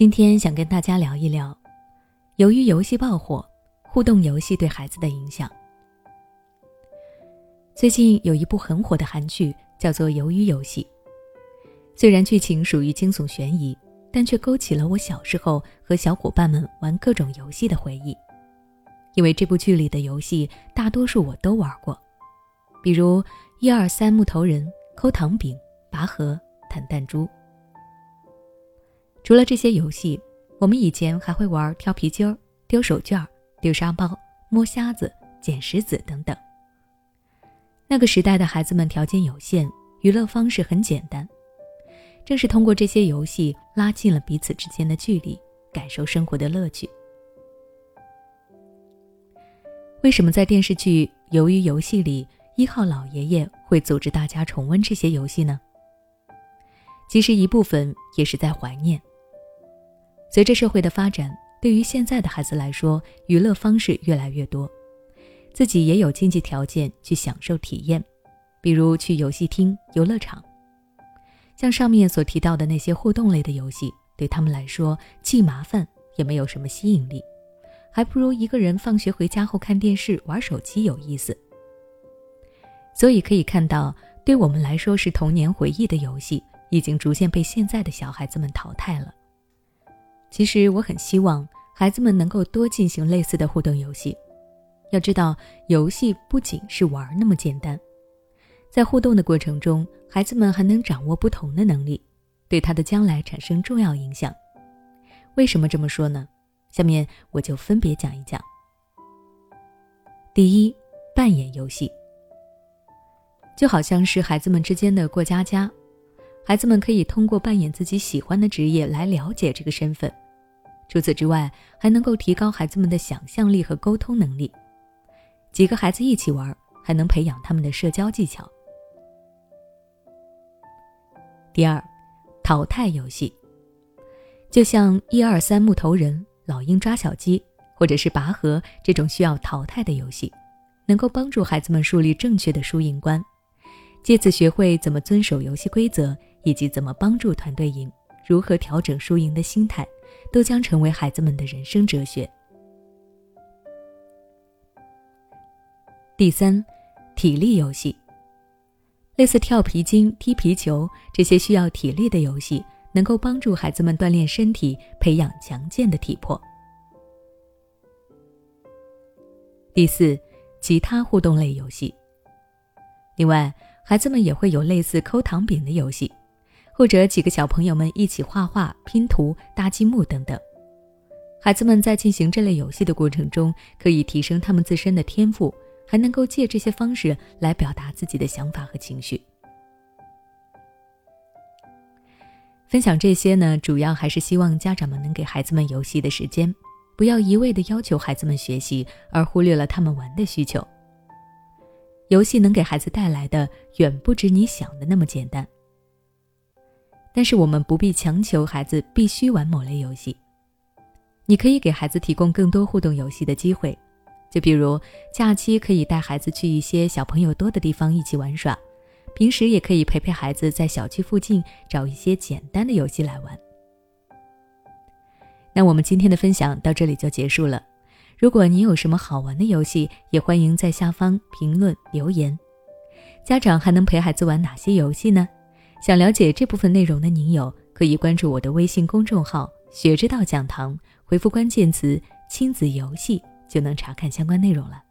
今天想跟大家聊一聊，由于游戏爆火，互动游戏对孩子的影响。最近有一部很火的韩剧，叫做《鱿鱼游戏》。虽然剧情属于惊悚悬疑，但却勾起了我小时候和小伙伴们玩各种游戏的回忆。因为这部剧里的游戏大多数我都玩过，比如一二三木头人、抠糖饼、拔河、弹弹珠。除了这些游戏，我们以前还会玩跳皮筋儿、丢手绢、丢沙包、摸瞎子、捡石子等等。那个时代的孩子们条件有限，娱乐方式很简单，正是通过这些游戏拉近了彼此之间的距离，感受生活的乐趣。为什么在电视剧《鱿鱼游戏》里，一号老爷爷会组织大家重温这些游戏呢？其实一部分也是在怀念。随着社会的发展，对于现在的孩子来说，娱乐方式越来越多，自己也有经济条件去享受体验，比如去游戏厅、游乐场。像上面所提到的那些互动类的游戏，对他们来说既麻烦也没有什么吸引力。还不如一个人放学回家后看电视、玩手机有意思。所以可以看到，对我们来说是童年回忆的游戏，已经逐渐被现在的小孩子们淘汰了。其实我很希望孩子们能够多进行类似的互动游戏。要知道，游戏不仅是玩那么简单，在互动的过程中，孩子们还能掌握不同的能力，对他的将来产生重要影响。为什么这么说呢？下面我就分别讲一讲。第一，扮演游戏，就好像是孩子们之间的过家家，孩子们可以通过扮演自己喜欢的职业来了解这个身份。除此之外，还能够提高孩子们的想象力和沟通能力。几个孩子一起玩，还能培养他们的社交技巧。第二，淘汰游戏，就像一二三木头人。老鹰抓小鸡，或者是拔河这种需要淘汰的游戏，能够帮助孩子们树立正确的输赢观，借此学会怎么遵守游戏规则，以及怎么帮助团队赢，如何调整输赢的心态，都将成为孩子们的人生哲学。第三，体力游戏，类似跳皮筋、踢皮球这些需要体力的游戏。能够帮助孩子们锻炼身体，培养强健的体魄。第四，其他互动类游戏。另外，孩子们也会有类似抠糖饼的游戏，或者几个小朋友们一起画画、拼图、搭积木等等。孩子们在进行这类游戏的过程中，可以提升他们自身的天赋，还能够借这些方式来表达自己的想法和情绪。分享这些呢，主要还是希望家长们能给孩子们游戏的时间，不要一味的要求孩子们学习，而忽略了他们玩的需求。游戏能给孩子带来的远不止你想的那么简单。但是我们不必强求孩子必须玩某类游戏，你可以给孩子提供更多互动游戏的机会，就比如假期可以带孩子去一些小朋友多的地方一起玩耍。平时也可以陪陪孩子，在小区附近找一些简单的游戏来玩。那我们今天的分享到这里就结束了。如果你有什么好玩的游戏，也欢迎在下方评论留言。家长还能陪孩子玩哪些游戏呢？想了解这部分内容的您友，可以关注我的微信公众号“学之道讲堂”，回复关键词“亲子游戏”就能查看相关内容了。